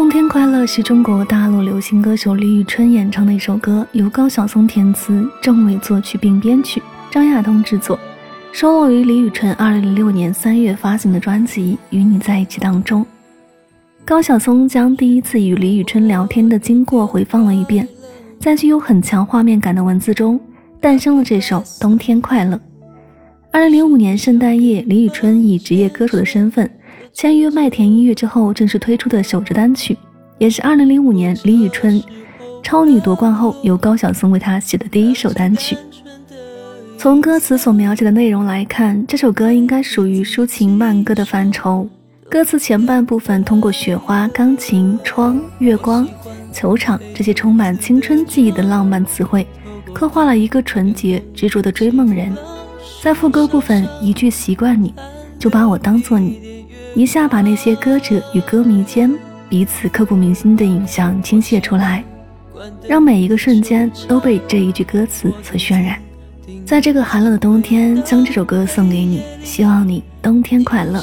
冬天快乐是中国大陆流行歌手李宇春演唱的一首歌，由高晓松填词，郑伟作曲并编曲，张亚东制作，收录于李宇春2006年3月发行的专辑《与你在一起》当中。高晓松将第一次与李宇春聊天的经过回放了一遍，在具有很强画面感的文字中，诞生了这首《冬天快乐》。2005年圣诞夜，李宇春以职业歌手的身份。签约麦田音乐之后，正式推出的首支单曲，也是2005年李宇春超女夺冠后由高晓松为她写的第一首单曲。从歌词所描写的内容来看，这首歌应该属于抒情慢歌的范畴。歌词前半部分通过雪花、钢琴、窗、月光、球场这些充满青春记忆的浪漫词汇，刻画了一个纯洁执着的追梦人。在副歌部分，一句“习惯你”，就把我当做你。一下把那些歌者与歌迷间彼此刻骨铭心的影像倾泻出来，让每一个瞬间都被这一句歌词所渲染。在这个寒冷的冬天，将这首歌送给你，希望你冬天快乐。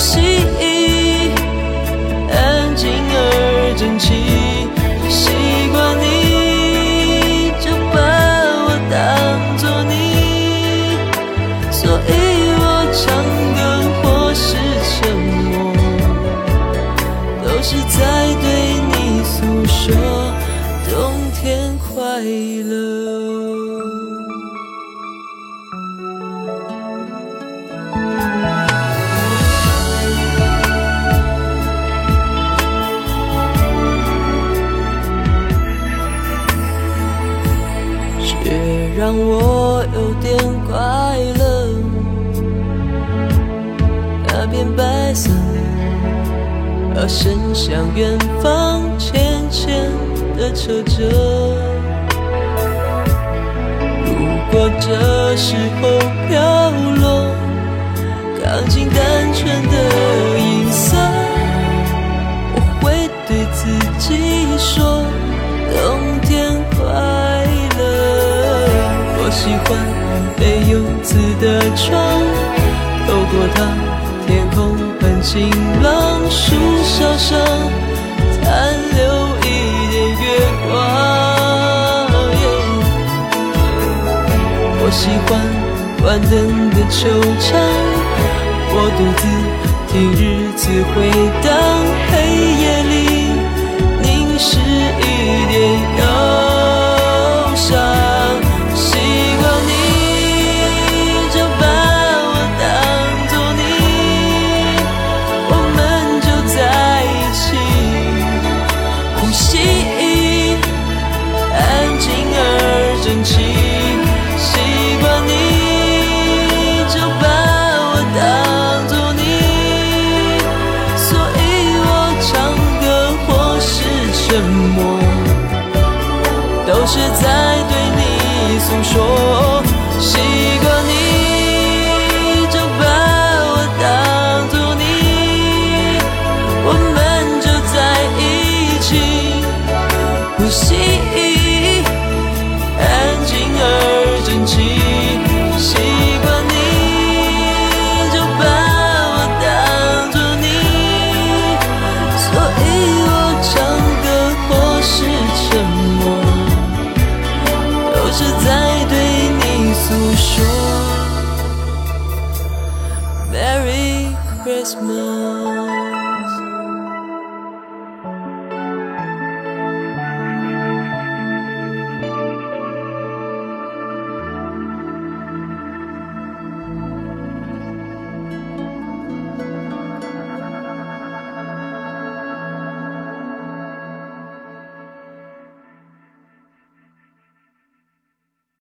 是快乐。却让我有点快乐，那片白色。歌声向远方浅浅的扯着。这时候飘落钢琴单纯的音色，我会对自己说：冬天快乐。我喜欢没有字的窗，透过它，天空很。晴朗树梢上我喜欢关灯的球场，我独自听日子回荡。是在对你诉说，Christmas.